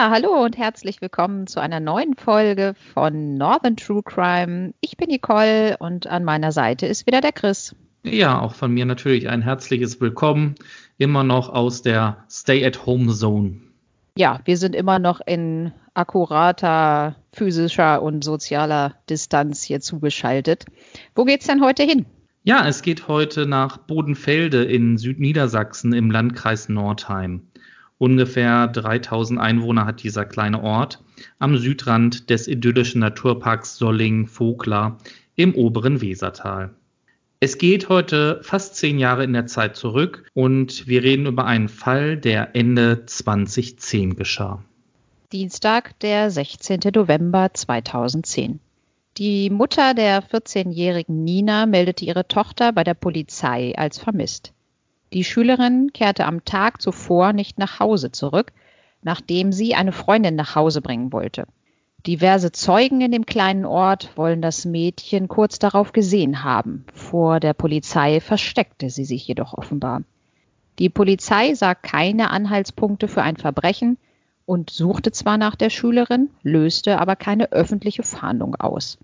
Ja, hallo und herzlich willkommen zu einer neuen Folge von Northern True Crime. Ich bin Nicole und an meiner Seite ist wieder der Chris. Ja, auch von mir natürlich ein herzliches Willkommen, immer noch aus der Stay-at-Home-Zone. Ja, wir sind immer noch in akkurater physischer und sozialer Distanz hier zugeschaltet. Wo geht's denn heute hin? Ja, es geht heute nach Bodenfelde in Südniedersachsen im Landkreis Nordheim. Ungefähr 3000 Einwohner hat dieser kleine Ort am Südrand des idyllischen Naturparks Solling-Vogler im oberen Wesertal. Es geht heute fast zehn Jahre in der Zeit zurück und wir reden über einen Fall, der Ende 2010 geschah. Dienstag, der 16. November 2010. Die Mutter der 14-jährigen Nina meldete ihre Tochter bei der Polizei als vermisst. Die Schülerin kehrte am Tag zuvor nicht nach Hause zurück, nachdem sie eine Freundin nach Hause bringen wollte. Diverse Zeugen in dem kleinen Ort wollen das Mädchen kurz darauf gesehen haben. Vor der Polizei versteckte sie sich jedoch offenbar. Die Polizei sah keine Anhaltspunkte für ein Verbrechen und suchte zwar nach der Schülerin, löste aber keine öffentliche Fahndung aus.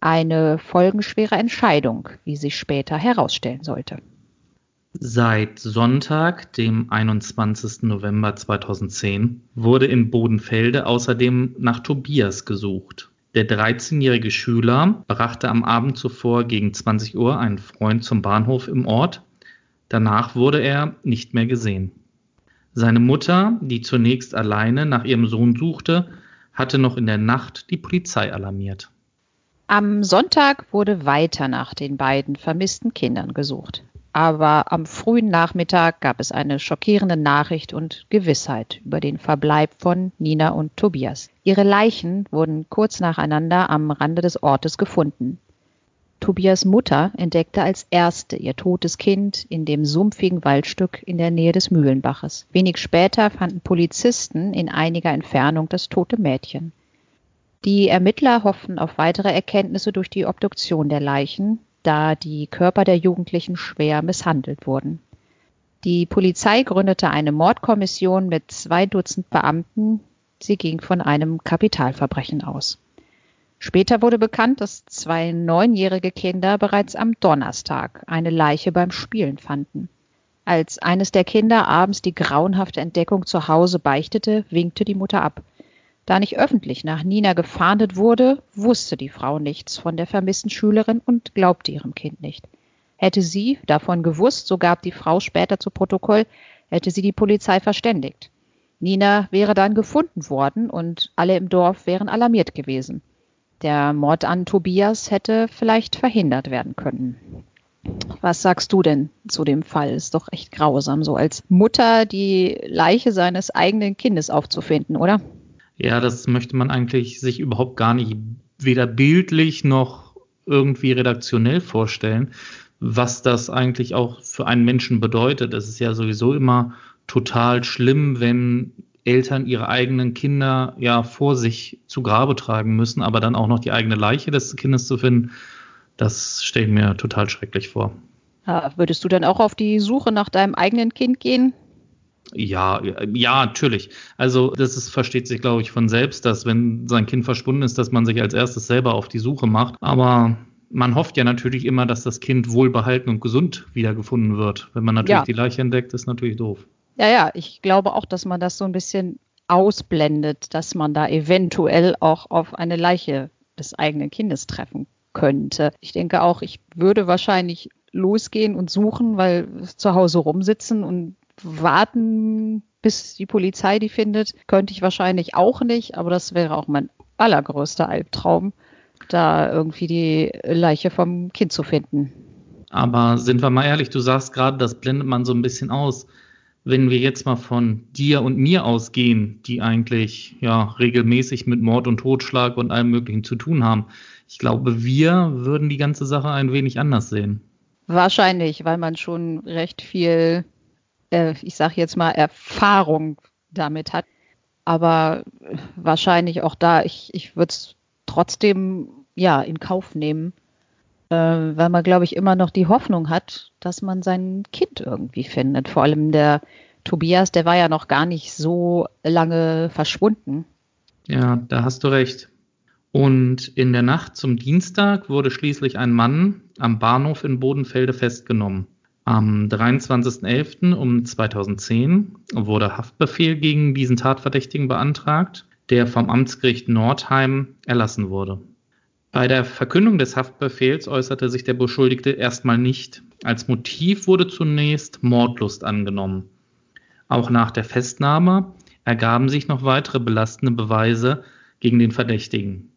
Eine folgenschwere Entscheidung, wie sich später herausstellen sollte. Seit Sonntag, dem 21. November 2010, wurde in Bodenfelde außerdem nach Tobias gesucht. Der 13-jährige Schüler brachte am Abend zuvor gegen 20 Uhr einen Freund zum Bahnhof im Ort. Danach wurde er nicht mehr gesehen. Seine Mutter, die zunächst alleine nach ihrem Sohn suchte, hatte noch in der Nacht die Polizei alarmiert. Am Sonntag wurde weiter nach den beiden vermissten Kindern gesucht. Aber am frühen Nachmittag gab es eine schockierende Nachricht und Gewissheit über den Verbleib von Nina und Tobias. Ihre Leichen wurden kurz nacheinander am Rande des Ortes gefunden. Tobias Mutter entdeckte als erste ihr totes Kind in dem sumpfigen Waldstück in der Nähe des Mühlenbaches. Wenig später fanden Polizisten in einiger Entfernung das tote Mädchen. Die Ermittler hofften auf weitere Erkenntnisse durch die Obduktion der Leichen, da die Körper der Jugendlichen schwer misshandelt wurden. Die Polizei gründete eine Mordkommission mit zwei Dutzend Beamten. Sie ging von einem Kapitalverbrechen aus. Später wurde bekannt, dass zwei neunjährige Kinder bereits am Donnerstag eine Leiche beim Spielen fanden. Als eines der Kinder abends die grauenhafte Entdeckung zu Hause beichtete, winkte die Mutter ab. Da nicht öffentlich nach Nina gefahndet wurde, wusste die Frau nichts von der vermissten Schülerin und glaubte ihrem Kind nicht. Hätte sie davon gewusst, so gab die Frau später zu Protokoll, hätte sie die Polizei verständigt. Nina wäre dann gefunden worden und alle im Dorf wären alarmiert gewesen. Der Mord an Tobias hätte vielleicht verhindert werden können. Was sagst du denn zu dem Fall? Ist doch echt grausam, so als Mutter die Leiche seines eigenen Kindes aufzufinden, oder? Ja, das möchte man eigentlich sich überhaupt gar nicht weder bildlich noch irgendwie redaktionell vorstellen, was das eigentlich auch für einen Menschen bedeutet. Es ist ja sowieso immer total schlimm, wenn Eltern ihre eigenen Kinder ja vor sich zu Grabe tragen müssen, aber dann auch noch die eigene Leiche des Kindes zu finden, das stelle ich mir total schrecklich vor. Ja, würdest du dann auch auf die Suche nach deinem eigenen Kind gehen? Ja, ja, natürlich. Also das ist, versteht sich, glaube ich, von selbst, dass wenn sein Kind verschwunden ist, dass man sich als erstes selber auf die Suche macht. Aber man hofft ja natürlich immer, dass das Kind wohlbehalten und gesund wiedergefunden wird. Wenn man natürlich ja. die Leiche entdeckt, ist natürlich doof. Ja, ja, ich glaube auch, dass man das so ein bisschen ausblendet, dass man da eventuell auch auf eine Leiche des eigenen Kindes treffen könnte. Ich denke auch, ich würde wahrscheinlich losgehen und suchen, weil zu Hause rumsitzen und warten, bis die Polizei die findet, könnte ich wahrscheinlich auch nicht, aber das wäre auch mein allergrößter Albtraum, da irgendwie die Leiche vom Kind zu finden. Aber sind wir mal ehrlich, du sagst gerade, das blendet man so ein bisschen aus. Wenn wir jetzt mal von dir und mir ausgehen, die eigentlich ja regelmäßig mit Mord und Totschlag und allem Möglichen zu tun haben, ich glaube, wir würden die ganze Sache ein wenig anders sehen. Wahrscheinlich, weil man schon recht viel äh, ich sage jetzt mal, Erfahrung damit hat. Aber wahrscheinlich auch da, ich, ich würde es trotzdem ja in Kauf nehmen, äh, weil man, glaube ich, immer noch die Hoffnung hat, dass man sein Kind irgendwie findet. Vor allem der Tobias, der war ja noch gar nicht so lange verschwunden. Ja, da hast du recht. Und in der Nacht zum Dienstag wurde schließlich ein Mann am Bahnhof in Bodenfelde festgenommen. Am 23.11. um 2010 wurde Haftbefehl gegen diesen Tatverdächtigen beantragt, der vom Amtsgericht Nordheim erlassen wurde. Bei der Verkündung des Haftbefehls äußerte sich der Beschuldigte erstmal nicht. Als Motiv wurde zunächst Mordlust angenommen. Auch nach der Festnahme ergaben sich noch weitere belastende Beweise gegen den Verdächtigen.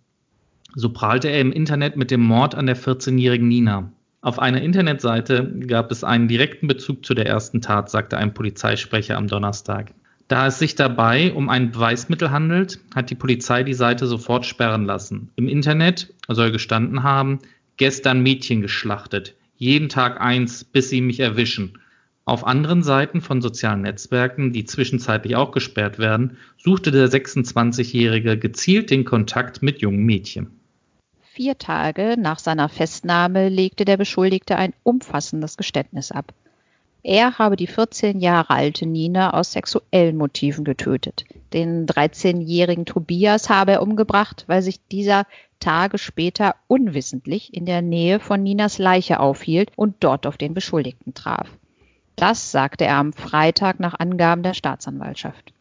So prahlte er im Internet mit dem Mord an der 14-jährigen Nina. Auf einer Internetseite gab es einen direkten Bezug zu der ersten Tat, sagte ein Polizeisprecher am Donnerstag. Da es sich dabei um ein Beweismittel handelt, hat die Polizei die Seite sofort sperren lassen. Im Internet soll gestanden haben, gestern Mädchen geschlachtet, jeden Tag eins, bis sie mich erwischen. Auf anderen Seiten von sozialen Netzwerken, die zwischenzeitlich auch gesperrt werden, suchte der 26-Jährige gezielt den Kontakt mit jungen Mädchen. Vier Tage nach seiner Festnahme legte der Beschuldigte ein umfassendes Geständnis ab. Er habe die 14 Jahre alte Nina aus sexuellen Motiven getötet. Den 13-jährigen Tobias habe er umgebracht, weil sich dieser Tage später unwissentlich in der Nähe von Ninas Leiche aufhielt und dort auf den Beschuldigten traf. Das sagte er am Freitag nach Angaben der Staatsanwaltschaft.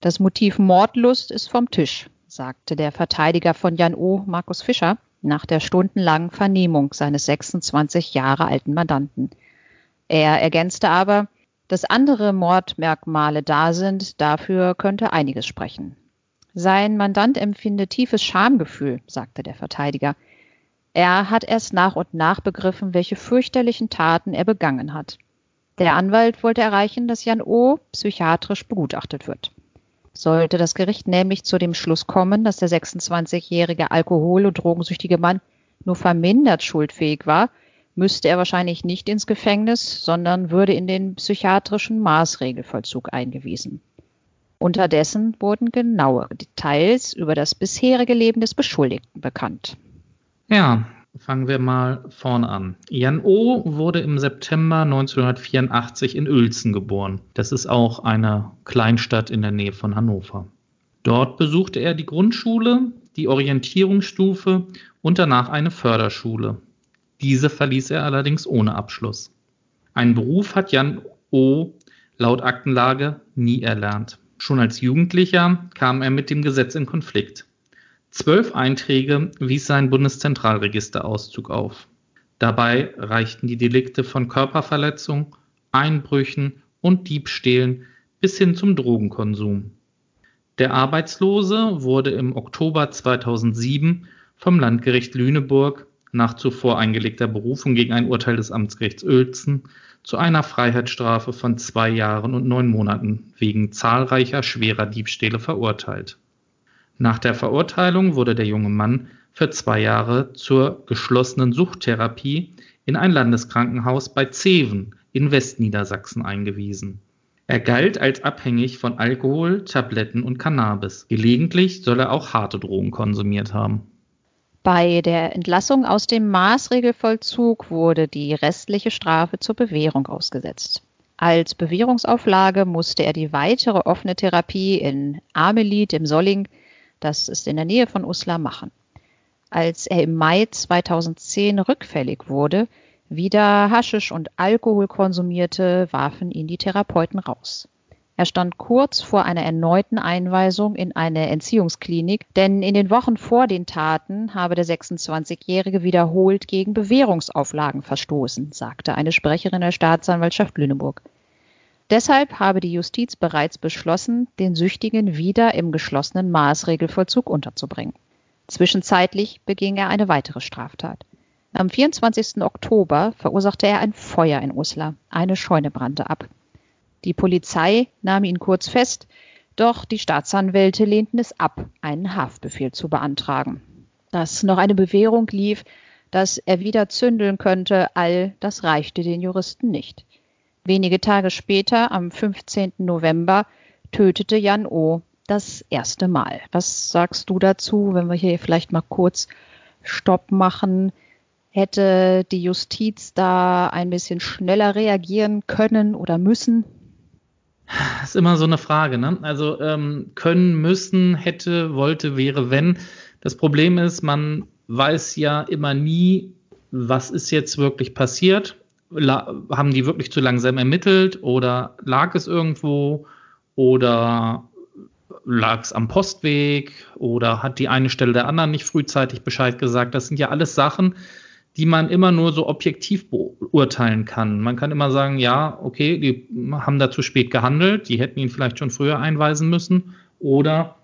Das Motiv Mordlust ist vom Tisch, sagte der Verteidiger von Jan O., Markus Fischer, nach der stundenlangen Vernehmung seines 26 Jahre alten Mandanten. Er ergänzte aber, dass andere Mordmerkmale da sind, dafür könnte einiges sprechen. Sein Mandant empfinde tiefes Schamgefühl, sagte der Verteidiger. Er hat erst nach und nach begriffen, welche fürchterlichen Taten er begangen hat. Der Anwalt wollte erreichen, dass Jan O. psychiatrisch begutachtet wird. Sollte das Gericht nämlich zu dem Schluss kommen, dass der 26-jährige alkohol- und drogensüchtige Mann nur vermindert schuldfähig war, müsste er wahrscheinlich nicht ins Gefängnis, sondern würde in den psychiatrischen Maßregelvollzug eingewiesen. Unterdessen wurden genauere Details über das bisherige Leben des Beschuldigten bekannt. Ja, fangen wir mal vorne an. Jan O. wurde im September 1984 in Uelzen geboren. Das ist auch eine Kleinstadt in der Nähe von Hannover. Dort besuchte er die Grundschule, die Orientierungsstufe und danach eine Förderschule. Diese verließ er allerdings ohne Abschluss. Einen Beruf hat Jan O. laut Aktenlage nie erlernt. Schon als Jugendlicher kam er mit dem Gesetz in Konflikt. Zwölf Einträge wies sein Bundeszentralregisterauszug auf. Dabei reichten die Delikte von Körperverletzung, Einbrüchen und Diebstählen bis hin zum Drogenkonsum. Der Arbeitslose wurde im Oktober 2007 vom Landgericht Lüneburg nach zuvor eingelegter Berufung gegen ein Urteil des Amtsgerichts Uelzen zu einer Freiheitsstrafe von zwei Jahren und neun Monaten wegen zahlreicher schwerer Diebstähle verurteilt. Nach der Verurteilung wurde der junge Mann für zwei Jahre zur geschlossenen Suchttherapie in ein Landeskrankenhaus bei Zeven in Westniedersachsen eingewiesen. Er galt als abhängig von Alkohol, Tabletten und Cannabis. Gelegentlich soll er auch harte Drogen konsumiert haben. Bei der Entlassung aus dem Maßregelvollzug wurde die restliche Strafe zur Bewährung ausgesetzt. Als Bewährungsauflage musste er die weitere offene Therapie in Amelit im Solling das ist in der Nähe von Uslar machen. Als er im Mai 2010 rückfällig wurde, wieder Haschisch und Alkohol konsumierte, warfen ihn die Therapeuten raus. Er stand kurz vor einer erneuten Einweisung in eine Entziehungsklinik, denn in den Wochen vor den Taten habe der 26-Jährige wiederholt gegen Bewährungsauflagen verstoßen, sagte eine Sprecherin der Staatsanwaltschaft Lüneburg. Deshalb habe die Justiz bereits beschlossen, den Süchtigen wieder im geschlossenen Maßregelvollzug unterzubringen. Zwischenzeitlich beging er eine weitere Straftat. Am 24. Oktober verursachte er ein Feuer in Uslar. Eine Scheune brannte ab. Die Polizei nahm ihn kurz fest, doch die Staatsanwälte lehnten es ab, einen Haftbefehl zu beantragen. Dass noch eine Bewährung lief, dass er wieder zündeln könnte, all das reichte den Juristen nicht. Wenige Tage später, am 15. November, tötete Jan O. das erste Mal. Was sagst du dazu, wenn wir hier vielleicht mal kurz Stopp machen? Hätte die Justiz da ein bisschen schneller reagieren können oder müssen? Das ist immer so eine Frage. Ne? Also ähm, können, müssen, hätte, wollte, wäre, wenn. Das Problem ist, man weiß ja immer nie, was ist jetzt wirklich passiert. Haben die wirklich zu langsam ermittelt oder lag es irgendwo oder lag es am Postweg oder hat die eine Stelle der anderen nicht frühzeitig Bescheid gesagt. Das sind ja alles Sachen, die man immer nur so objektiv beurteilen kann. Man kann immer sagen, ja, okay, die haben da zu spät gehandelt, die hätten ihn vielleicht schon früher einweisen müssen oder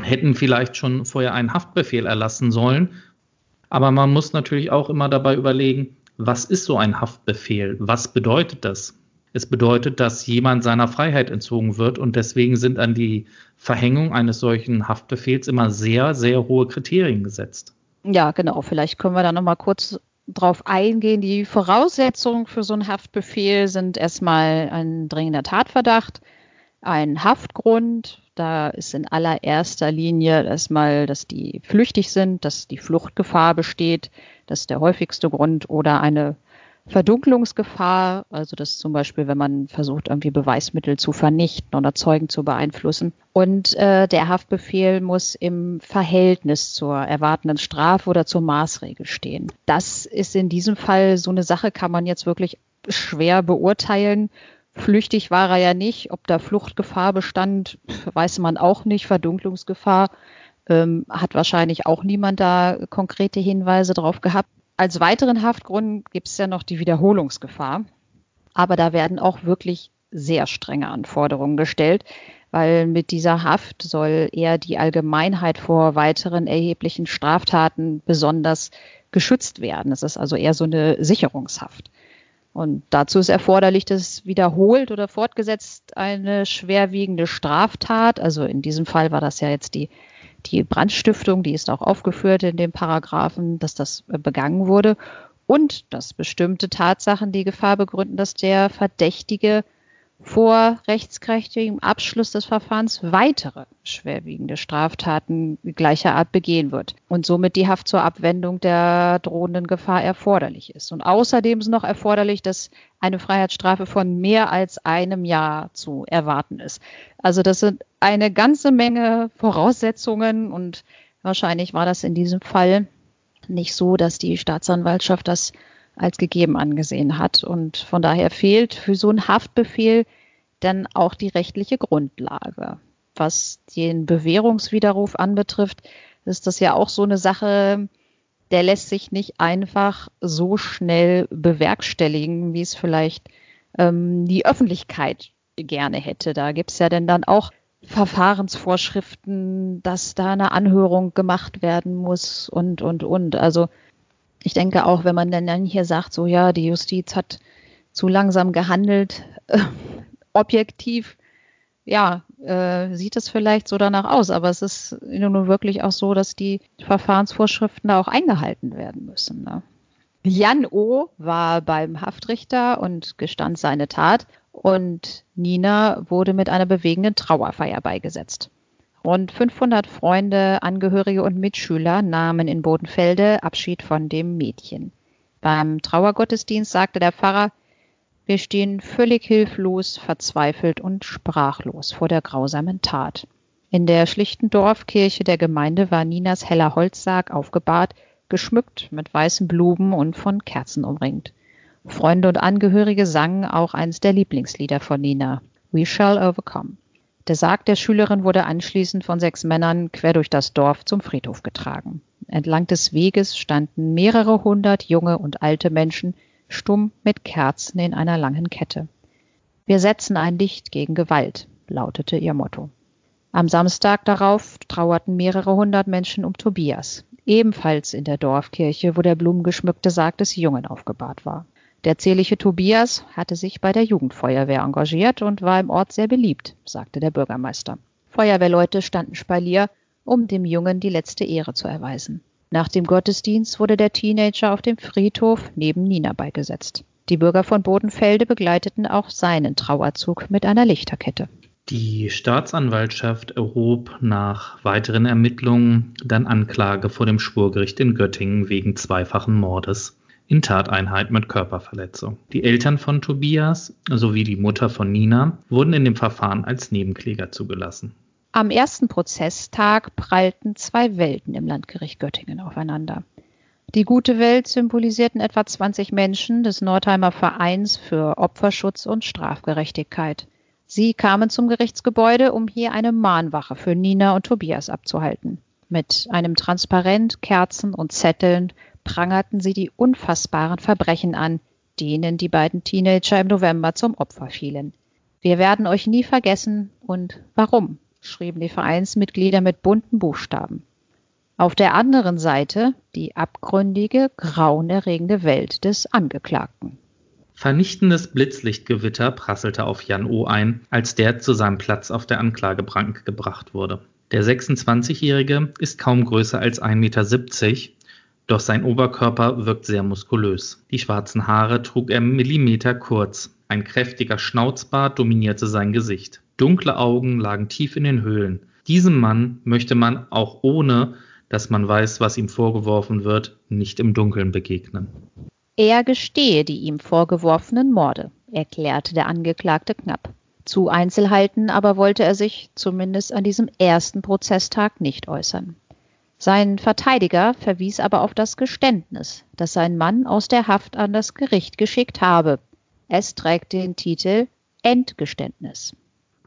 hätten vielleicht schon vorher einen Haftbefehl erlassen sollen. Aber man muss natürlich auch immer dabei überlegen, was ist so ein Haftbefehl? Was bedeutet das? Es bedeutet, dass jemand seiner Freiheit entzogen wird und deswegen sind an die Verhängung eines solchen Haftbefehls immer sehr, sehr hohe Kriterien gesetzt. Ja, genau. Vielleicht können wir da nochmal kurz drauf eingehen. Die Voraussetzungen für so einen Haftbefehl sind erstmal ein dringender Tatverdacht, ein Haftgrund. Da ist in allererster Linie erstmal, dass die flüchtig sind, dass die Fluchtgefahr besteht. Das ist der häufigste Grund oder eine Verdunklungsgefahr, also das zum Beispiel, wenn man versucht, irgendwie Beweismittel zu vernichten oder Zeugen zu beeinflussen. Und äh, der Haftbefehl muss im Verhältnis zur erwartenden Strafe oder zur Maßregel stehen. Das ist in diesem Fall so eine Sache, kann man jetzt wirklich schwer beurteilen. Flüchtig war er ja nicht. Ob da Fluchtgefahr bestand, weiß man auch nicht. Verdunklungsgefahr ähm, hat wahrscheinlich auch niemand da konkrete Hinweise drauf gehabt. Als weiteren Haftgrund gibt es ja noch die Wiederholungsgefahr. Aber da werden auch wirklich sehr strenge Anforderungen gestellt, weil mit dieser Haft soll eher die Allgemeinheit vor weiteren erheblichen Straftaten besonders geschützt werden. Es ist also eher so eine Sicherungshaft. Und dazu ist erforderlich, dass wiederholt oder fortgesetzt eine schwerwiegende Straftat, also in diesem Fall war das ja jetzt die die Brandstiftung, die ist auch aufgeführt in dem Paragraphen, dass das äh, begangen wurde. Und dass bestimmte Tatsachen die Gefahr begründen, dass der Verdächtige vor rechtskräftigem Abschluss des Verfahrens weitere schwerwiegende Straftaten gleicher Art begehen wird und somit die Haft zur Abwendung der drohenden Gefahr erforderlich ist. Und außerdem ist noch erforderlich, dass eine Freiheitsstrafe von mehr als einem Jahr zu erwarten ist. Also das sind eine ganze Menge Voraussetzungen und wahrscheinlich war das in diesem Fall nicht so, dass die Staatsanwaltschaft das als gegeben angesehen hat. Und von daher fehlt für so einen Haftbefehl dann auch die rechtliche Grundlage. Was den Bewährungswiderruf anbetrifft, ist das ja auch so eine Sache, der lässt sich nicht einfach so schnell bewerkstelligen, wie es vielleicht ähm, die Öffentlichkeit gerne hätte. Da gibt es ja denn dann auch Verfahrensvorschriften, dass da eine Anhörung gemacht werden muss und, und, und. Also ich denke auch, wenn man dann hier sagt, so ja, die Justiz hat zu langsam gehandelt, objektiv, ja, äh, sieht es vielleicht so danach aus, aber es ist nun wirklich auch so, dass die Verfahrensvorschriften da auch eingehalten werden müssen. Ne? Jan O. war beim Haftrichter und gestand seine Tat und Nina wurde mit einer bewegenden Trauerfeier beigesetzt. Rund 500 Freunde, Angehörige und Mitschüler nahmen in Bodenfelde Abschied von dem Mädchen. Beim Trauergottesdienst sagte der Pfarrer, wir stehen völlig hilflos, verzweifelt und sprachlos vor der grausamen Tat. In der schlichten Dorfkirche der Gemeinde war Ninas heller Holzsarg aufgebahrt, geschmückt mit weißen Blumen und von Kerzen umringt. Freunde und Angehörige sangen auch eines der Lieblingslieder von Nina, We Shall Overcome. Der Sarg der Schülerin wurde anschließend von sechs Männern quer durch das Dorf zum Friedhof getragen. Entlang des Weges standen mehrere hundert junge und alte Menschen stumm mit Kerzen in einer langen Kette. Wir setzen ein Licht gegen Gewalt, lautete ihr Motto. Am Samstag darauf trauerten mehrere hundert Menschen um Tobias, ebenfalls in der Dorfkirche, wo der blumengeschmückte Sarg des Jungen aufgebahrt war. Der zierliche Tobias hatte sich bei der Jugendfeuerwehr engagiert und war im Ort sehr beliebt, sagte der Bürgermeister. Feuerwehrleute standen Spalier, um dem Jungen die letzte Ehre zu erweisen. Nach dem Gottesdienst wurde der Teenager auf dem Friedhof neben Nina beigesetzt. Die Bürger von Bodenfelde begleiteten auch seinen Trauerzug mit einer Lichterkette. Die Staatsanwaltschaft erhob nach weiteren Ermittlungen dann Anklage vor dem Schwurgericht in Göttingen wegen zweifachen Mordes. In Tateinheit mit Körperverletzung. Die Eltern von Tobias sowie die Mutter von Nina wurden in dem Verfahren als Nebenkläger zugelassen. Am ersten Prozesstag prallten zwei Welten im Landgericht Göttingen aufeinander. Die gute Welt symbolisierten etwa 20 Menschen des Nordheimer Vereins für Opferschutz und Strafgerechtigkeit. Sie kamen zum Gerichtsgebäude, um hier eine Mahnwache für Nina und Tobias abzuhalten. Mit einem Transparent, Kerzen und Zetteln prangerten sie die unfassbaren Verbrechen an, denen die beiden Teenager im November zum Opfer fielen. Wir werden euch nie vergessen und warum? schrieben die Vereinsmitglieder mit bunten Buchstaben. Auf der anderen Seite die abgründige, grauenerregende Welt des Angeklagten. Vernichtendes Blitzlichtgewitter prasselte auf Jan O. ein, als der zu seinem Platz auf der Anklagebank gebracht wurde. Der 26-Jährige ist kaum größer als 1,70 Meter, doch sein Oberkörper wirkt sehr muskulös. Die schwarzen Haare trug er Millimeter kurz. Ein kräftiger Schnauzbart dominierte sein Gesicht. Dunkle Augen lagen tief in den Höhlen. Diesem Mann möchte man auch ohne, dass man weiß, was ihm vorgeworfen wird, nicht im Dunkeln begegnen. Er gestehe die ihm vorgeworfenen Morde, erklärte der Angeklagte knapp. Zu Einzelheiten aber wollte er sich zumindest an diesem ersten Prozesstag nicht äußern. Sein Verteidiger verwies aber auf das Geständnis, das sein Mann aus der Haft an das Gericht geschickt habe. Es trägt den Titel Endgeständnis.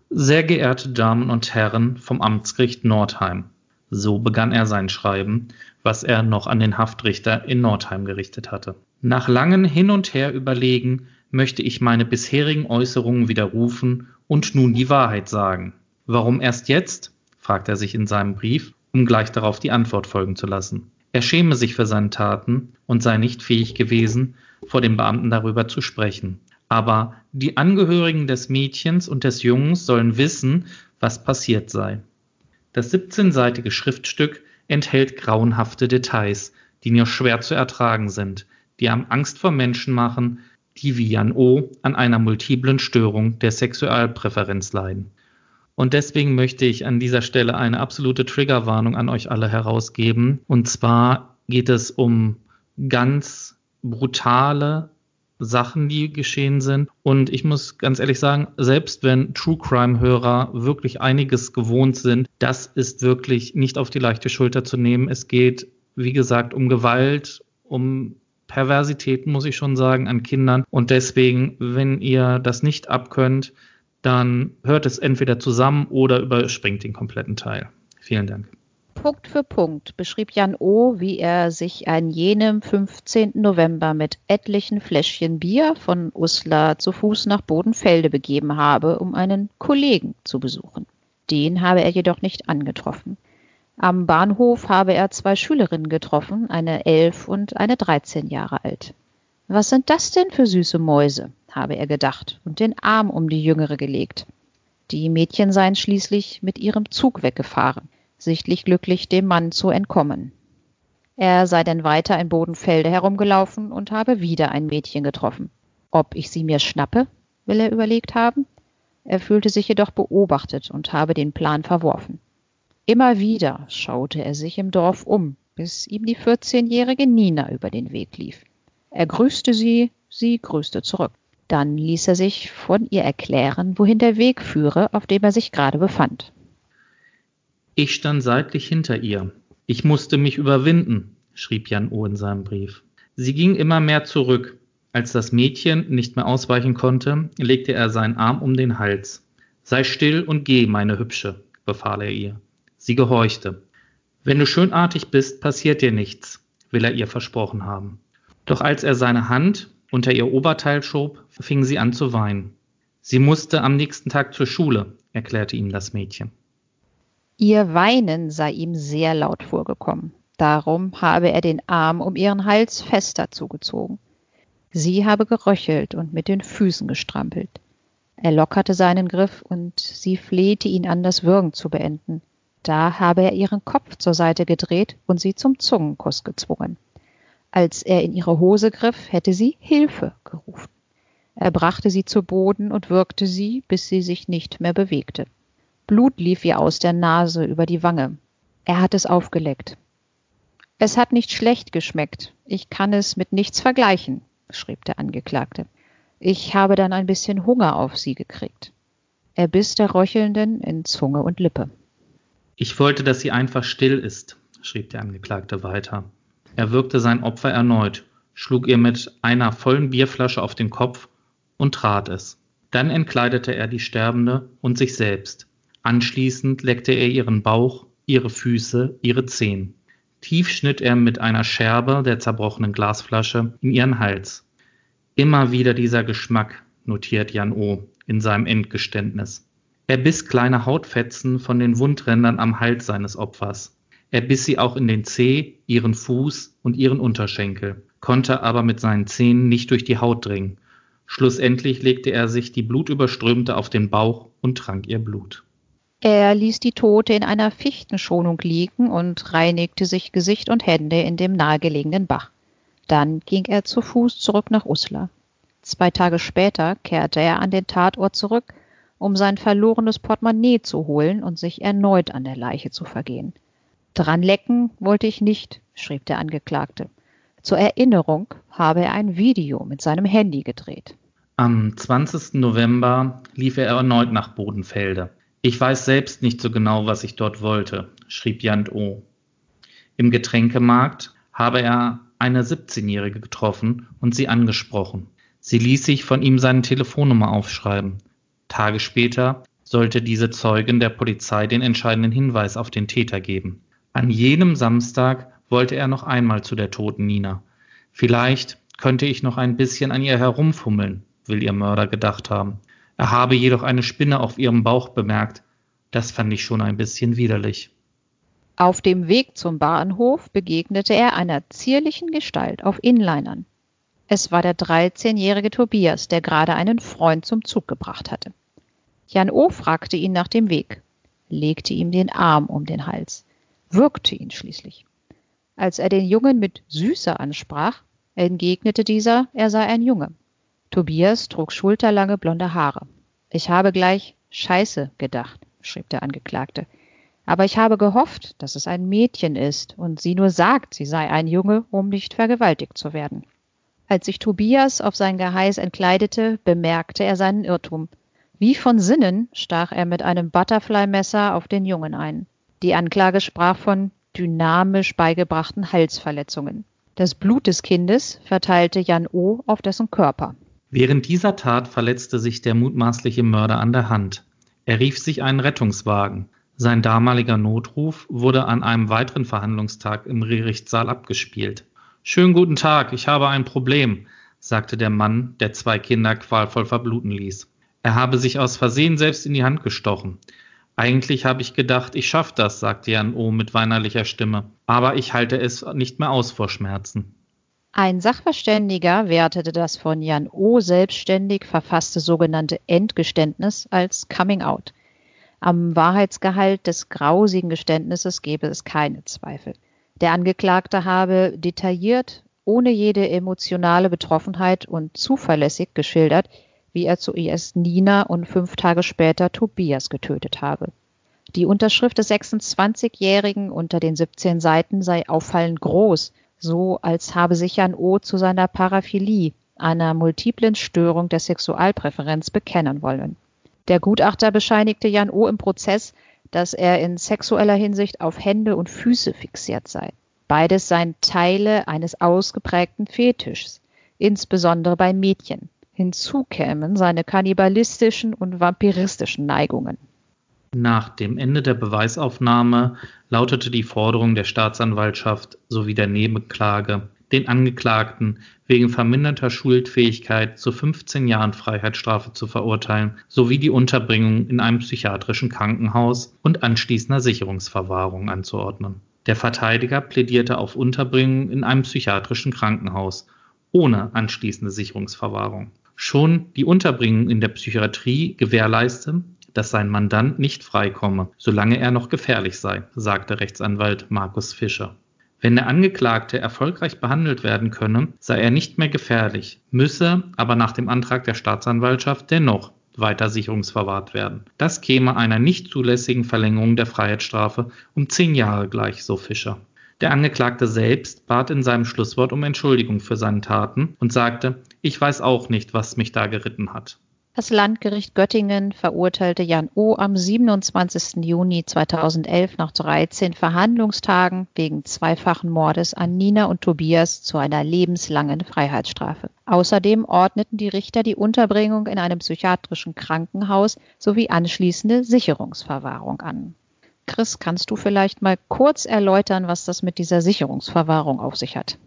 Sehr geehrte Damen und Herren vom Amtsgericht Nordheim, so begann er sein Schreiben, was er noch an den Haftrichter in Nordheim gerichtet hatte. Nach langem Hin und Her überlegen möchte ich meine bisherigen Äußerungen widerrufen und nun die Wahrheit sagen. Warum erst jetzt? fragt er sich in seinem Brief, um gleich darauf die Antwort folgen zu lassen. Er schäme sich für seine Taten und sei nicht fähig gewesen, vor dem Beamten darüber zu sprechen. Aber die Angehörigen des Mädchens und des Jungs sollen wissen, was passiert sei. Das 17-seitige Schriftstück enthält grauenhafte Details, die nur schwer zu ertragen sind, die am Angst vor Menschen machen, die wie Jan O. an einer multiplen Störung der Sexualpräferenz leiden. Und deswegen möchte ich an dieser Stelle eine absolute Triggerwarnung an euch alle herausgeben. Und zwar geht es um ganz brutale Sachen, die geschehen sind. Und ich muss ganz ehrlich sagen, selbst wenn True Crime-Hörer wirklich einiges gewohnt sind, das ist wirklich nicht auf die leichte Schulter zu nehmen. Es geht, wie gesagt, um Gewalt, um Perversität, muss ich schon sagen, an Kindern. Und deswegen, wenn ihr das nicht abkönnt, dann hört es entweder zusammen oder überspringt den kompletten Teil. Vielen Dank. Punkt für Punkt beschrieb Jan O., wie er sich an jenem 15. November mit etlichen Fläschchen Bier von Uslar zu Fuß nach Bodenfelde begeben habe, um einen Kollegen zu besuchen. Den habe er jedoch nicht angetroffen. Am Bahnhof habe er zwei Schülerinnen getroffen, eine elf und eine dreizehn Jahre alt. Was sind das denn für süße Mäuse? habe er gedacht und den Arm um die Jüngere gelegt. Die Mädchen seien schließlich mit ihrem Zug weggefahren sichtlich glücklich, dem Mann zu entkommen. Er sei denn weiter in Bodenfelde herumgelaufen und habe wieder ein Mädchen getroffen. Ob ich sie mir schnappe, will er überlegt haben. Er fühlte sich jedoch beobachtet und habe den Plan verworfen. Immer wieder schaute er sich im Dorf um, bis ihm die vierzehnjährige Nina über den Weg lief. Er grüßte sie, sie grüßte zurück. Dann ließ er sich von ihr erklären, wohin der Weg führe, auf dem er sich gerade befand. Ich stand seitlich hinter ihr. Ich musste mich überwinden, schrieb Jan O. in seinem Brief. Sie ging immer mehr zurück. Als das Mädchen nicht mehr ausweichen konnte, legte er seinen Arm um den Hals. Sei still und geh, meine Hübsche, befahl er ihr. Sie gehorchte. Wenn du schönartig bist, passiert dir nichts, will er ihr versprochen haben. Doch als er seine Hand unter ihr Oberteil schob, fing sie an zu weinen. Sie musste am nächsten Tag zur Schule, erklärte ihm das Mädchen. Ihr Weinen sei ihm sehr laut vorgekommen. Darum habe er den Arm um ihren Hals fester zugezogen. Sie habe geröchelt und mit den Füßen gestrampelt. Er lockerte seinen Griff und sie flehte ihn an, das Würgen zu beenden. Da habe er ihren Kopf zur Seite gedreht und sie zum Zungenkuss gezwungen. Als er in ihre Hose griff, hätte sie Hilfe gerufen. Er brachte sie zu Boden und würgte sie, bis sie sich nicht mehr bewegte. Blut lief ihr aus der Nase über die Wange. Er hat es aufgeleckt. Es hat nicht schlecht geschmeckt. Ich kann es mit nichts vergleichen, schrieb der Angeklagte. Ich habe dann ein bisschen Hunger auf sie gekriegt. Er biss der Röchelnden in Zunge und Lippe. Ich wollte, dass sie einfach still ist, schrieb der Angeklagte weiter. Er würgte sein Opfer erneut, schlug ihr mit einer vollen Bierflasche auf den Kopf und trat es. Dann entkleidete er die Sterbende und sich selbst. Anschließend leckte er ihren Bauch, ihre Füße, ihre Zehen. Tief schnitt er mit einer Scherbe der zerbrochenen Glasflasche in ihren Hals. Immer wieder dieser Geschmack, notiert Jan O. in seinem Endgeständnis. Er biss kleine Hautfetzen von den Wundrändern am Hals seines Opfers. Er biss sie auch in den Zeh, ihren Fuß und ihren Unterschenkel, konnte aber mit seinen Zähnen nicht durch die Haut dringen. Schlussendlich legte er sich die blutüberströmte auf den Bauch und trank ihr Blut. Er ließ die Tote in einer Fichtenschonung liegen und reinigte sich Gesicht und Hände in dem nahegelegenen Bach. Dann ging er zu Fuß zurück nach Uslar. Zwei Tage später kehrte er an den Tatort zurück, um sein verlorenes Portemonnaie zu holen und sich erneut an der Leiche zu vergehen. Dran lecken wollte ich nicht, schrieb der Angeklagte. Zur Erinnerung habe er ein Video mit seinem Handy gedreht. Am 20. November lief er erneut nach Bodenfelde. Ich weiß selbst nicht so genau, was ich dort wollte, schrieb Jan O. Im Getränkemarkt habe er eine 17-Jährige getroffen und sie angesprochen. Sie ließ sich von ihm seine Telefonnummer aufschreiben. Tage später sollte diese Zeugin der Polizei den entscheidenden Hinweis auf den Täter geben. An jenem Samstag wollte er noch einmal zu der toten Nina. Vielleicht könnte ich noch ein bisschen an ihr herumfummeln, will ihr Mörder gedacht haben. Er habe jedoch eine Spinne auf ihrem Bauch bemerkt. Das fand ich schon ein bisschen widerlich. Auf dem Weg zum Bahnhof begegnete er einer zierlichen Gestalt auf Inlinern. Es war der 13-jährige Tobias, der gerade einen Freund zum Zug gebracht hatte. Jan O. fragte ihn nach dem Weg, legte ihm den Arm um den Hals, würgte ihn schließlich. Als er den Jungen mit Süße ansprach, entgegnete dieser, er sei ein Junge. Tobias trug schulterlange blonde Haare. Ich habe gleich Scheiße gedacht, schrieb der Angeklagte. Aber ich habe gehofft, dass es ein Mädchen ist und sie nur sagt, sie sei ein Junge, um nicht vergewaltigt zu werden. Als sich Tobias auf sein Geheiß entkleidete, bemerkte er seinen Irrtum. Wie von Sinnen stach er mit einem Butterfly-Messer auf den Jungen ein. Die Anklage sprach von dynamisch beigebrachten Halsverletzungen. Das Blut des Kindes verteilte Jan O. auf dessen Körper. Während dieser Tat verletzte sich der mutmaßliche Mörder an der Hand. Er rief sich einen Rettungswagen. Sein damaliger Notruf wurde an einem weiteren Verhandlungstag im Gerichtssaal abgespielt. Schönen guten Tag, ich habe ein Problem, sagte der Mann, der zwei Kinder qualvoll verbluten ließ. Er habe sich aus Versehen selbst in die Hand gestochen. Eigentlich habe ich gedacht, ich schaff das, sagte Jan O. mit weinerlicher Stimme. Aber ich halte es nicht mehr aus vor Schmerzen. Ein Sachverständiger wertete das von Jan O. selbstständig verfasste sogenannte Endgeständnis als Coming Out. Am Wahrheitsgehalt des grausigen Geständnisses gebe es keine Zweifel. Der Angeklagte habe detailliert, ohne jede emotionale Betroffenheit und zuverlässig geschildert, wie er zuerst Nina und fünf Tage später Tobias getötet habe. Die Unterschrift des 26-Jährigen unter den 17 Seiten sei auffallend groß, so als habe sich Jan O. zu seiner Paraphilie, einer multiplen Störung der Sexualpräferenz, bekennen wollen. Der Gutachter bescheinigte Jan O. im Prozess, dass er in sexueller Hinsicht auf Hände und Füße fixiert sei. Beides seien Teile eines ausgeprägten Fetischs, insbesondere bei Mädchen. Hinzu kämen seine kannibalistischen und vampiristischen Neigungen. Nach dem Ende der Beweisaufnahme lautete die Forderung der Staatsanwaltschaft sowie der Nebenklage, den Angeklagten wegen verminderter Schuldfähigkeit zu 15 Jahren Freiheitsstrafe zu verurteilen, sowie die Unterbringung in einem psychiatrischen Krankenhaus und anschließender Sicherungsverwahrung anzuordnen. Der Verteidiger plädierte auf Unterbringung in einem psychiatrischen Krankenhaus ohne anschließende Sicherungsverwahrung. Schon die Unterbringung in der Psychiatrie gewährleiste, dass sein Mandant nicht freikomme, solange er noch gefährlich sei, sagte Rechtsanwalt Markus Fischer. Wenn der Angeklagte erfolgreich behandelt werden könne, sei er nicht mehr gefährlich, müsse aber nach dem Antrag der Staatsanwaltschaft dennoch weiter sicherungsverwahrt werden. Das käme einer nicht zulässigen Verlängerung der Freiheitsstrafe um zehn Jahre gleich, so Fischer. Der Angeklagte selbst bat in seinem Schlusswort um Entschuldigung für seine Taten und sagte, ich weiß auch nicht, was mich da geritten hat. Das Landgericht Göttingen verurteilte Jan O. am 27. Juni 2011 nach 13 Verhandlungstagen wegen zweifachen Mordes an Nina und Tobias zu einer lebenslangen Freiheitsstrafe. Außerdem ordneten die Richter die Unterbringung in einem psychiatrischen Krankenhaus sowie anschließende Sicherungsverwahrung an. Chris, kannst du vielleicht mal kurz erläutern, was das mit dieser Sicherungsverwahrung auf sich hat?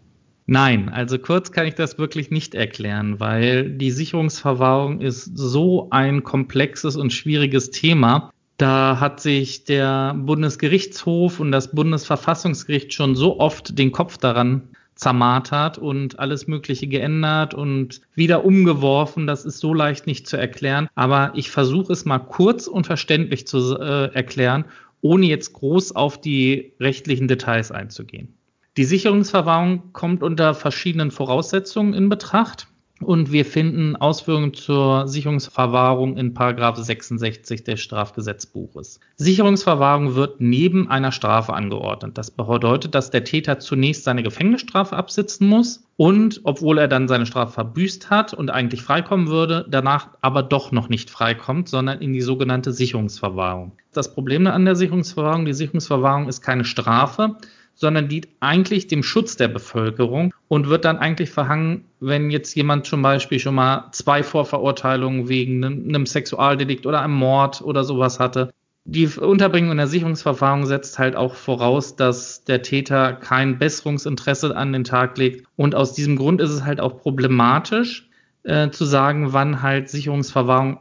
Nein, also kurz kann ich das wirklich nicht erklären, weil die Sicherungsverwahrung ist so ein komplexes und schwieriges Thema. Da hat sich der Bundesgerichtshof und das Bundesverfassungsgericht schon so oft den Kopf daran zermartert und alles Mögliche geändert und wieder umgeworfen. Das ist so leicht nicht zu erklären. Aber ich versuche es mal kurz und verständlich zu äh, erklären, ohne jetzt groß auf die rechtlichen Details einzugehen. Die Sicherungsverwahrung kommt unter verschiedenen Voraussetzungen in Betracht. Und wir finden Ausführungen zur Sicherungsverwahrung in Paragraph 66 des Strafgesetzbuches. Sicherungsverwahrung wird neben einer Strafe angeordnet. Das bedeutet, dass der Täter zunächst seine Gefängnisstrafe absitzen muss und, obwohl er dann seine Strafe verbüßt hat und eigentlich freikommen würde, danach aber doch noch nicht freikommt, sondern in die sogenannte Sicherungsverwahrung. Das Problem an der Sicherungsverwahrung, die Sicherungsverwahrung ist keine Strafe, sondern dient eigentlich dem Schutz der Bevölkerung und wird dann eigentlich verhangen, wenn jetzt jemand zum Beispiel schon mal zwei Vorverurteilungen wegen einem Sexualdelikt oder einem Mord oder sowas hatte. Die Unterbringung in der Sicherungsverfahrung setzt halt auch voraus, dass der Täter kein Besserungsinteresse an den Tag legt. Und aus diesem Grund ist es halt auch problematisch äh, zu sagen, wann halt Sicherungsverwahrung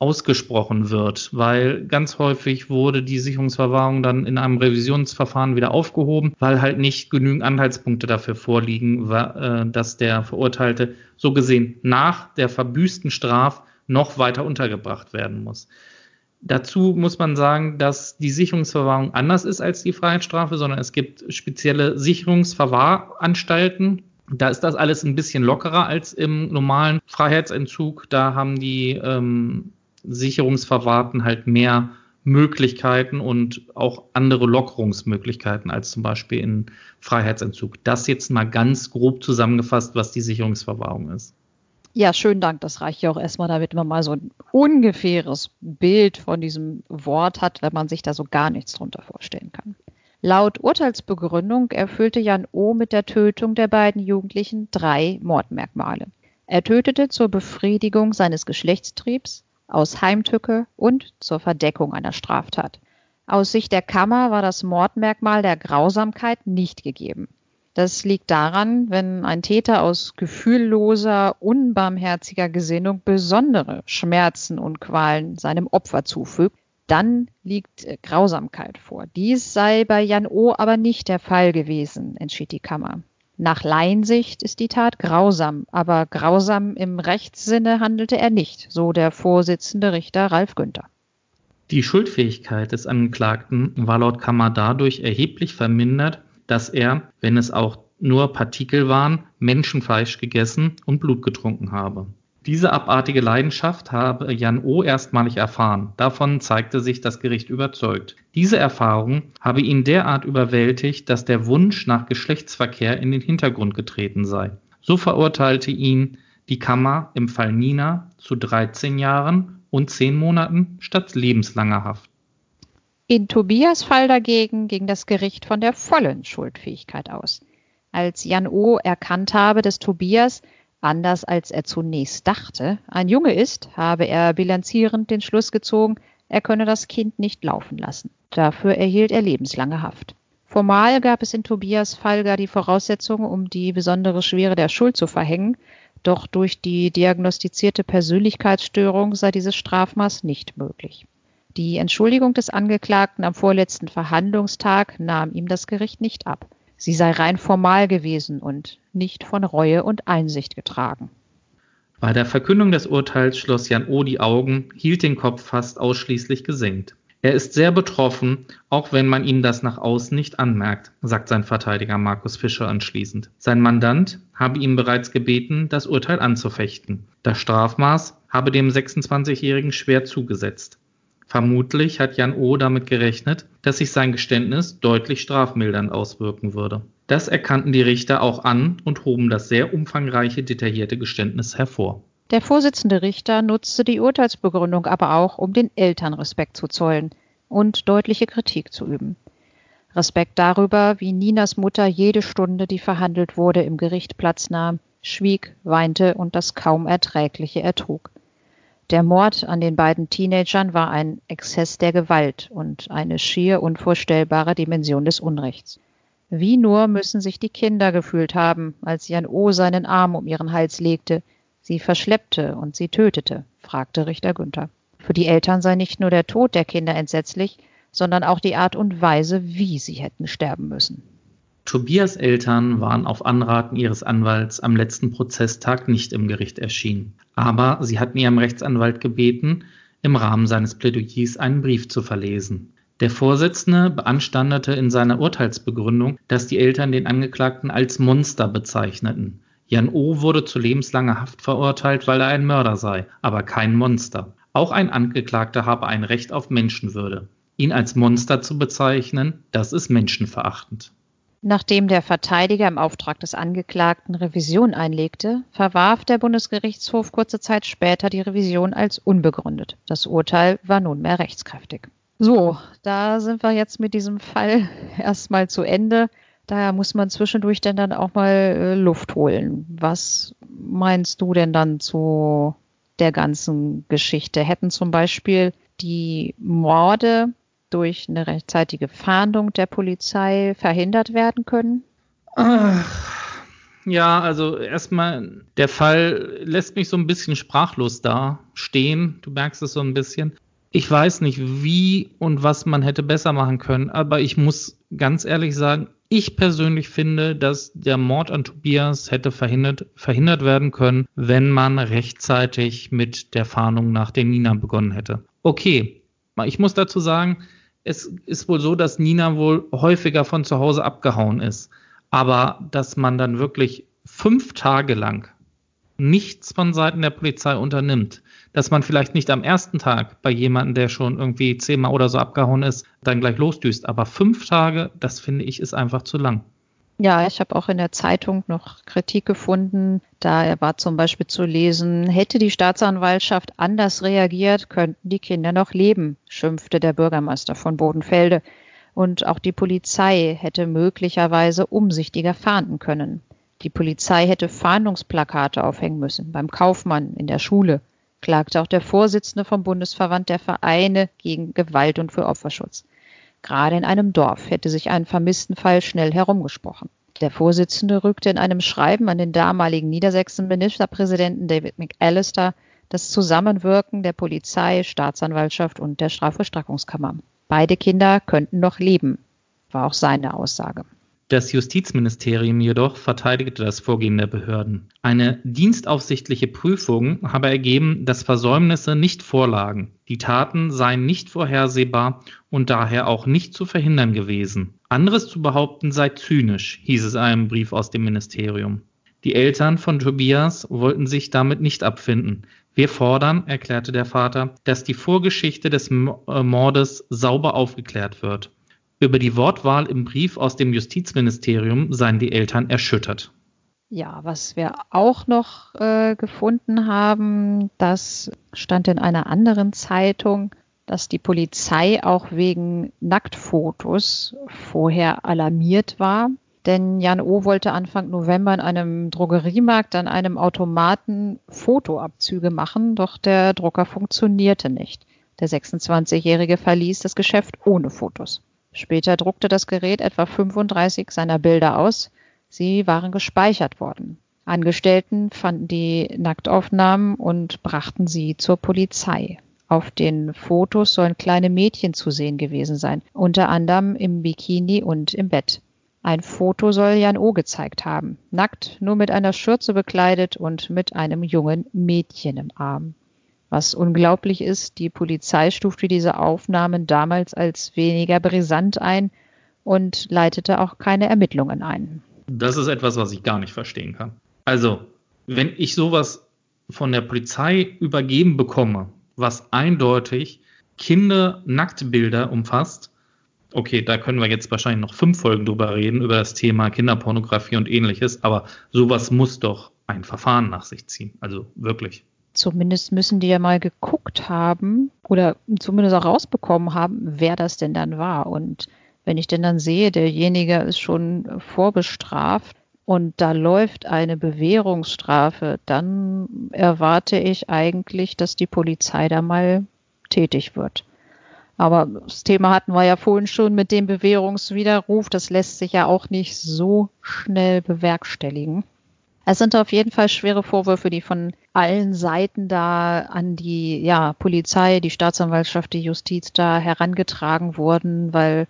ausgesprochen wird, weil ganz häufig wurde die Sicherungsverwahrung dann in einem Revisionsverfahren wieder aufgehoben, weil halt nicht genügend Anhaltspunkte dafür vorliegen, äh, dass der Verurteilte so gesehen nach der verbüßten Straf noch weiter untergebracht werden muss. Dazu muss man sagen, dass die Sicherungsverwahrung anders ist als die Freiheitsstrafe, sondern es gibt spezielle Sicherungsverwahranstalten, da ist das alles ein bisschen lockerer als im normalen Freiheitsentzug. Da haben die ähm, Sicherungsverwahrten halt mehr Möglichkeiten und auch andere Lockerungsmöglichkeiten als zum Beispiel in Freiheitsentzug. Das jetzt mal ganz grob zusammengefasst, was die Sicherungsverwahrung ist. Ja, schönen Dank. Das reicht ja auch erstmal, damit man mal so ein ungefähres Bild von diesem Wort hat, wenn man sich da so gar nichts drunter vorstellen kann. Laut Urteilsbegründung erfüllte Jan O. mit der Tötung der beiden Jugendlichen drei Mordmerkmale. Er tötete zur Befriedigung seines Geschlechtstriebs, aus Heimtücke und zur Verdeckung einer Straftat. Aus Sicht der Kammer war das Mordmerkmal der Grausamkeit nicht gegeben. Das liegt daran, wenn ein Täter aus gefühlloser, unbarmherziger Gesinnung besondere Schmerzen und Qualen seinem Opfer zufügt, dann liegt äh, Grausamkeit vor. Dies sei bei Jan O. aber nicht der Fall gewesen, entschied die Kammer. Nach Laiensicht ist die Tat grausam, aber grausam im Rechtssinne handelte er nicht, so der Vorsitzende Richter Ralf Günther. Die Schuldfähigkeit des Angeklagten war laut Kammer dadurch erheblich vermindert, dass er, wenn es auch nur Partikel waren, Menschenfleisch gegessen und Blut getrunken habe. Diese abartige Leidenschaft habe Jan O. erstmalig erfahren. Davon zeigte sich das Gericht überzeugt. Diese Erfahrung habe ihn derart überwältigt, dass der Wunsch nach Geschlechtsverkehr in den Hintergrund getreten sei. So verurteilte ihn die Kammer im Fall Nina zu 13 Jahren und 10 Monaten statt lebenslanger Haft. In Tobias Fall dagegen ging das Gericht von der vollen Schuldfähigkeit aus. Als Jan O. erkannt habe, dass Tobias Anders als er zunächst dachte, ein Junge ist, habe er bilanzierend den Schluss gezogen, er könne das Kind nicht laufen lassen. Dafür erhielt er lebenslange Haft. Formal gab es in Tobias Fall gar die Voraussetzungen, um die besondere Schwere der Schuld zu verhängen, doch durch die diagnostizierte Persönlichkeitsstörung sei dieses Strafmaß nicht möglich. Die Entschuldigung des Angeklagten am vorletzten Verhandlungstag nahm ihm das Gericht nicht ab. Sie sei rein formal gewesen und nicht von Reue und Einsicht getragen. Bei der Verkündung des Urteils schloss Jan O. die Augen, hielt den Kopf fast ausschließlich gesenkt. Er ist sehr betroffen, auch wenn man ihm das nach außen nicht anmerkt, sagt sein Verteidiger Markus Fischer anschließend. Sein Mandant habe ihm bereits gebeten, das Urteil anzufechten. Das Strafmaß habe dem 26-Jährigen schwer zugesetzt. Vermutlich hat Jan O. damit gerechnet, dass sich sein Geständnis deutlich strafmildernd auswirken würde. Das erkannten die Richter auch an und hoben das sehr umfangreiche, detaillierte Geständnis hervor. Der Vorsitzende Richter nutzte die Urteilsbegründung aber auch, um den Eltern Respekt zu zollen und deutliche Kritik zu üben. Respekt darüber, wie Ninas Mutter jede Stunde, die verhandelt wurde, im Gericht Platz nahm, schwieg, weinte und das kaum Erträgliche ertrug. Der Mord an den beiden Teenagern war ein Exzess der Gewalt und eine schier unvorstellbare Dimension des Unrechts. Wie nur müssen sich die Kinder gefühlt haben, als Jan O. seinen Arm um ihren Hals legte, sie verschleppte und sie tötete, fragte Richter Günther. Für die Eltern sei nicht nur der Tod der Kinder entsetzlich, sondern auch die Art und Weise, wie sie hätten sterben müssen. Tobias Eltern waren auf Anraten ihres Anwalts am letzten Prozesstag nicht im Gericht erschienen. Aber sie hatten ihrem Rechtsanwalt gebeten, im Rahmen seines Plädoyers einen Brief zu verlesen. Der Vorsitzende beanstandete in seiner Urteilsbegründung, dass die Eltern den Angeklagten als Monster bezeichneten. Jan O. wurde zu lebenslanger Haft verurteilt, weil er ein Mörder sei, aber kein Monster. Auch ein Angeklagter habe ein Recht auf Menschenwürde. Ihn als Monster zu bezeichnen, das ist menschenverachtend. Nachdem der Verteidiger im Auftrag des Angeklagten Revision einlegte, verwarf der Bundesgerichtshof kurze Zeit später die Revision als unbegründet. Das Urteil war nunmehr rechtskräftig. So, da sind wir jetzt mit diesem Fall erstmal zu Ende. Daher muss man zwischendurch denn dann auch mal äh, Luft holen. Was meinst du denn dann zu der ganzen Geschichte? Hätten zum Beispiel die Morde durch eine rechtzeitige Fahndung der Polizei verhindert werden können? Ach, ja, also erstmal, der Fall lässt mich so ein bisschen sprachlos da stehen. Du merkst es so ein bisschen. Ich weiß nicht, wie und was man hätte besser machen können, aber ich muss ganz ehrlich sagen, ich persönlich finde, dass der Mord an Tobias hätte verhindert, verhindert werden können, wenn man rechtzeitig mit der Fahndung nach der Nina begonnen hätte. Okay, ich muss dazu sagen, es ist wohl so, dass Nina wohl häufiger von zu Hause abgehauen ist. Aber dass man dann wirklich fünf Tage lang nichts von Seiten der Polizei unternimmt, dass man vielleicht nicht am ersten Tag bei jemandem, der schon irgendwie zehnmal oder so abgehauen ist, dann gleich losdüst. Aber fünf Tage, das finde ich, ist einfach zu lang. Ja, ich habe auch in der Zeitung noch Kritik gefunden. Da war zum Beispiel zu lesen, hätte die Staatsanwaltschaft anders reagiert, könnten die Kinder noch leben, schimpfte der Bürgermeister von Bodenfelde. Und auch die Polizei hätte möglicherweise umsichtiger fahnden können. Die Polizei hätte Fahndungsplakate aufhängen müssen, beim Kaufmann, in der Schule, klagte auch der Vorsitzende vom Bundesverband der Vereine gegen Gewalt und für Opferschutz. Gerade in einem Dorf hätte sich ein vermissten Fall schnell herumgesprochen. Der Vorsitzende rückte in einem Schreiben an den damaligen Niedersachsen-Ministerpräsidenten David McAllister das Zusammenwirken der Polizei, Staatsanwaltschaft und der Strafvollstreckungskammer. Beide Kinder könnten noch leben, war auch seine Aussage. Das Justizministerium jedoch verteidigte das Vorgehen der Behörden. Eine dienstaufsichtliche Prüfung habe ergeben, dass Versäumnisse nicht vorlagen. Die Taten seien nicht vorhersehbar und daher auch nicht zu verhindern gewesen. Anderes zu behaupten sei zynisch, hieß es in einem Brief aus dem Ministerium. Die Eltern von Tobias wollten sich damit nicht abfinden. Wir fordern, erklärte der Vater, dass die Vorgeschichte des äh, Mordes sauber aufgeklärt wird. Über die Wortwahl im Brief aus dem Justizministerium seien die Eltern erschüttert. Ja, was wir auch noch äh, gefunden haben, das stand in einer anderen Zeitung, dass die Polizei auch wegen Nacktfotos vorher alarmiert war. Denn Jan O. wollte Anfang November in einem Drogeriemarkt an einem Automaten Fotoabzüge machen, doch der Drucker funktionierte nicht. Der 26-Jährige verließ das Geschäft ohne Fotos. Später druckte das Gerät etwa 35 seiner Bilder aus. Sie waren gespeichert worden. Angestellten fanden die Nacktaufnahmen und brachten sie zur Polizei. Auf den Fotos sollen kleine Mädchen zu sehen gewesen sein, unter anderem im Bikini und im Bett. Ein Foto soll Jan O gezeigt haben, nackt, nur mit einer Schürze bekleidet und mit einem jungen Mädchen im Arm. Was unglaublich ist, die Polizei stufte diese Aufnahmen damals als weniger brisant ein und leitete auch keine Ermittlungen ein. Das ist etwas, was ich gar nicht verstehen kann. Also, wenn ich sowas von der Polizei übergeben bekomme, was eindeutig Kinder-Nacktbilder umfasst. Okay, da können wir jetzt wahrscheinlich noch fünf Folgen drüber reden, über das Thema Kinderpornografie und ähnliches, aber sowas muss doch ein Verfahren nach sich ziehen. Also wirklich. Zumindest müssen die ja mal geguckt haben oder zumindest auch rausbekommen haben, wer das denn dann war. Und wenn ich denn dann sehe, derjenige ist schon vorbestraft und da läuft eine Bewährungsstrafe, dann erwarte ich eigentlich, dass die Polizei da mal tätig wird. Aber das Thema hatten wir ja vorhin schon mit dem Bewährungswiderruf. Das lässt sich ja auch nicht so schnell bewerkstelligen. Es sind auf jeden Fall schwere Vorwürfe, die von allen Seiten da an die ja, Polizei, die Staatsanwaltschaft, die Justiz da herangetragen wurden, weil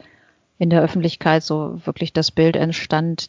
in der Öffentlichkeit so wirklich das Bild entstand,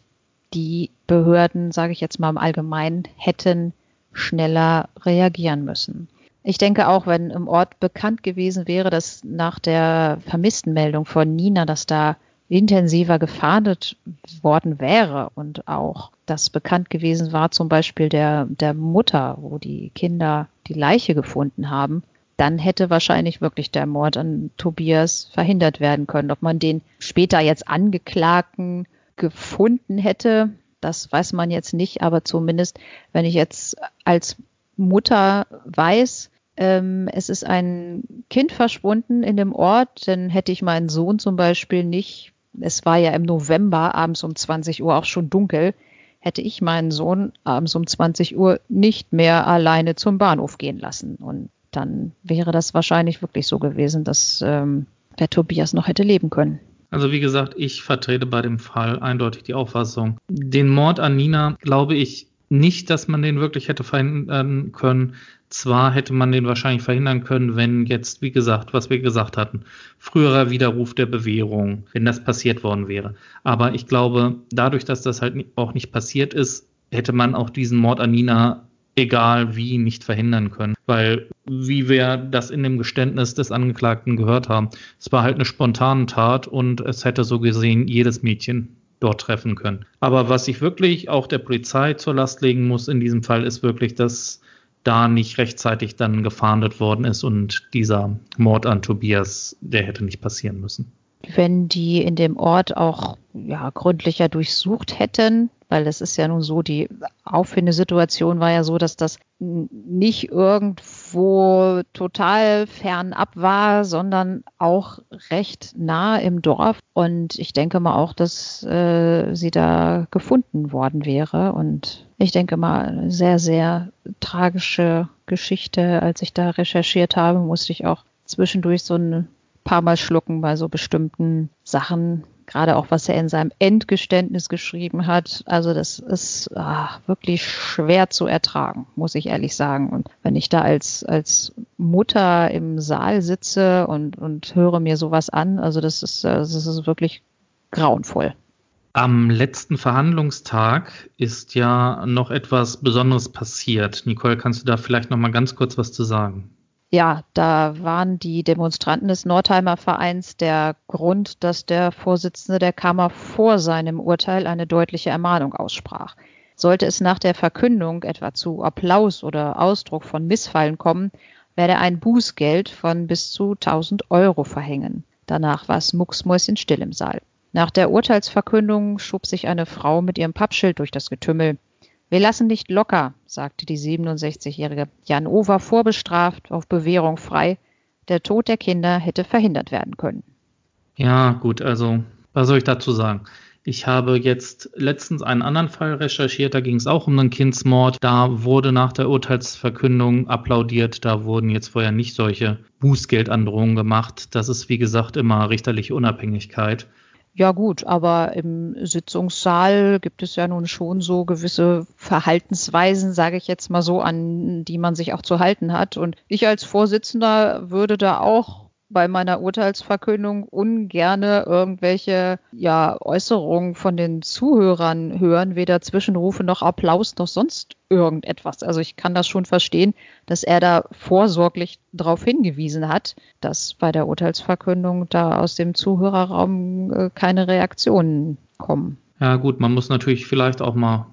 die Behörden, sage ich jetzt mal im Allgemeinen, hätten schneller reagieren müssen. Ich denke auch, wenn im Ort bekannt gewesen wäre, dass nach der Vermisstenmeldung von Nina, dass da intensiver gefahndet worden wäre und auch das bekannt gewesen war, zum Beispiel der, der Mutter, wo die Kinder die Leiche gefunden haben, dann hätte wahrscheinlich wirklich der Mord an Tobias verhindert werden können. Ob man den später jetzt Angeklagten gefunden hätte, das weiß man jetzt nicht, aber zumindest, wenn ich jetzt als Mutter weiß, ähm, es ist ein Kind verschwunden in dem Ort, dann hätte ich meinen Sohn zum Beispiel nicht, es war ja im November abends um 20 Uhr auch schon dunkel, hätte ich meinen Sohn abends um 20 Uhr nicht mehr alleine zum Bahnhof gehen lassen. Und dann wäre das wahrscheinlich wirklich so gewesen, dass ähm, der Tobias noch hätte leben können. Also wie gesagt, ich vertrete bei dem Fall eindeutig die Auffassung. Den Mord an Nina glaube ich nicht, dass man den wirklich hätte verhindern können. Zwar hätte man den wahrscheinlich verhindern können, wenn jetzt, wie gesagt, was wir gesagt hatten, früherer Widerruf der Bewährung, wenn das passiert worden wäre. Aber ich glaube, dadurch, dass das halt auch nicht passiert ist, hätte man auch diesen Mord an Nina egal wie nicht verhindern können. Weil, wie wir das in dem Geständnis des Angeklagten gehört haben, es war halt eine spontane Tat und es hätte so gesehen jedes Mädchen dort treffen können. Aber was ich wirklich auch der Polizei zur Last legen muss in diesem Fall, ist wirklich, dass da nicht rechtzeitig dann gefahndet worden ist und dieser Mord an Tobias, der hätte nicht passieren müssen. Wenn die in dem Ort auch ja, gründlicher durchsucht hätten, weil es ist ja nun so, die Auffindesituation war ja so, dass das nicht irgendwo total fernab war, sondern auch recht nah im Dorf. Und ich denke mal auch, dass äh, sie da gefunden worden wäre. Und ich denke mal, eine sehr, sehr tragische Geschichte. Als ich da recherchiert habe, musste ich auch zwischendurch so ein paar Mal schlucken bei so bestimmten Sachen, gerade auch was er in seinem Endgeständnis geschrieben hat. Also das ist ach, wirklich schwer zu ertragen, muss ich ehrlich sagen. Und wenn ich da als, als Mutter im Saal sitze und, und höre mir sowas an, also das ist, das ist wirklich grauenvoll. Am letzten Verhandlungstag ist ja noch etwas Besonderes passiert. Nicole, kannst du da vielleicht noch mal ganz kurz was zu sagen? Ja, da waren die Demonstranten des Nordheimer Vereins der Grund, dass der Vorsitzende der Kammer vor seinem Urteil eine deutliche Ermahnung aussprach. Sollte es nach der Verkündung etwa zu Applaus oder Ausdruck von Missfallen kommen, werde ein Bußgeld von bis zu 1000 Euro verhängen. Danach war es mucksmäuschenstill im Saal. Nach der Urteilsverkündung schob sich eine Frau mit ihrem Pappschild durch das Getümmel. Wir lassen nicht locker, sagte die 67-jährige. Jan O. vorbestraft, auf Bewährung frei. Der Tod der Kinder hätte verhindert werden können. Ja, gut, also was soll ich dazu sagen? Ich habe jetzt letztens einen anderen Fall recherchiert, da ging es auch um einen Kindsmord. Da wurde nach der Urteilsverkündung applaudiert, da wurden jetzt vorher nicht solche Bußgeldandrohungen gemacht. Das ist, wie gesagt, immer richterliche Unabhängigkeit. Ja gut, aber im Sitzungssaal gibt es ja nun schon so gewisse Verhaltensweisen, sage ich jetzt mal so, an die man sich auch zu halten hat. Und ich als Vorsitzender würde da auch bei meiner Urteilsverkündung ungerne irgendwelche ja, Äußerungen von den Zuhörern hören, weder Zwischenrufe noch Applaus noch sonst irgendetwas. Also ich kann das schon verstehen, dass er da vorsorglich darauf hingewiesen hat, dass bei der Urteilsverkündung da aus dem Zuhörerraum äh, keine Reaktionen kommen. Ja gut, man muss natürlich vielleicht auch mal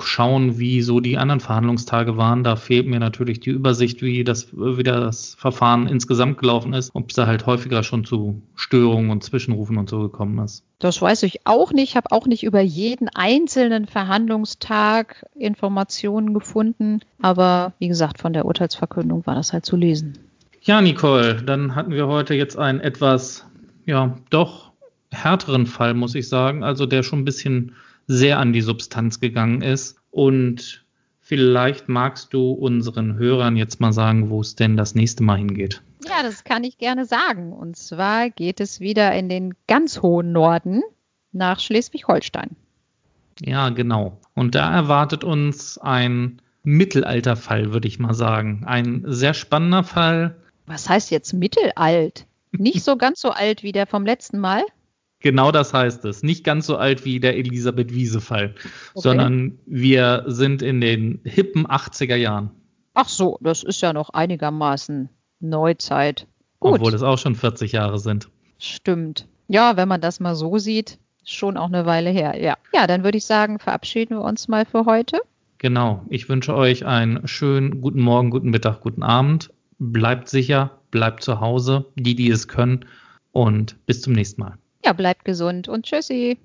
schauen, wie so die anderen Verhandlungstage waren. Da fehlt mir natürlich die Übersicht, wie das, wie das Verfahren insgesamt gelaufen ist, ob es da halt häufiger schon zu Störungen und Zwischenrufen und so gekommen ist. Das weiß ich auch nicht. Ich habe auch nicht über jeden einzelnen Verhandlungstag Informationen gefunden. Aber wie gesagt, von der Urteilsverkündung war das halt zu lesen. Ja, Nicole, dann hatten wir heute jetzt einen etwas, ja, doch härteren Fall, muss ich sagen. Also der schon ein bisschen sehr an die Substanz gegangen ist. Und vielleicht magst du unseren Hörern jetzt mal sagen, wo es denn das nächste Mal hingeht. Ja, das kann ich gerne sagen. Und zwar geht es wieder in den ganz hohen Norden nach Schleswig-Holstein. Ja, genau. Und da erwartet uns ein Mittelalterfall, würde ich mal sagen. Ein sehr spannender Fall. Was heißt jetzt mittelalt? Nicht so ganz so alt wie der vom letzten Mal? Genau das heißt es. Nicht ganz so alt wie der Elisabeth Wiese-Fall, okay. sondern wir sind in den hippen 80er Jahren. Ach so, das ist ja noch einigermaßen Neuzeit. Gut. Obwohl es auch schon 40 Jahre sind. Stimmt. Ja, wenn man das mal so sieht, schon auch eine Weile her. Ja, ja dann würde ich sagen, verabschieden wir uns mal für heute. Genau. Ich wünsche euch einen schönen guten Morgen, guten Mittag, guten Abend. Bleibt sicher, bleibt zu Hause, die, die es können. Und bis zum nächsten Mal. Ja, bleibt gesund und tschüssi.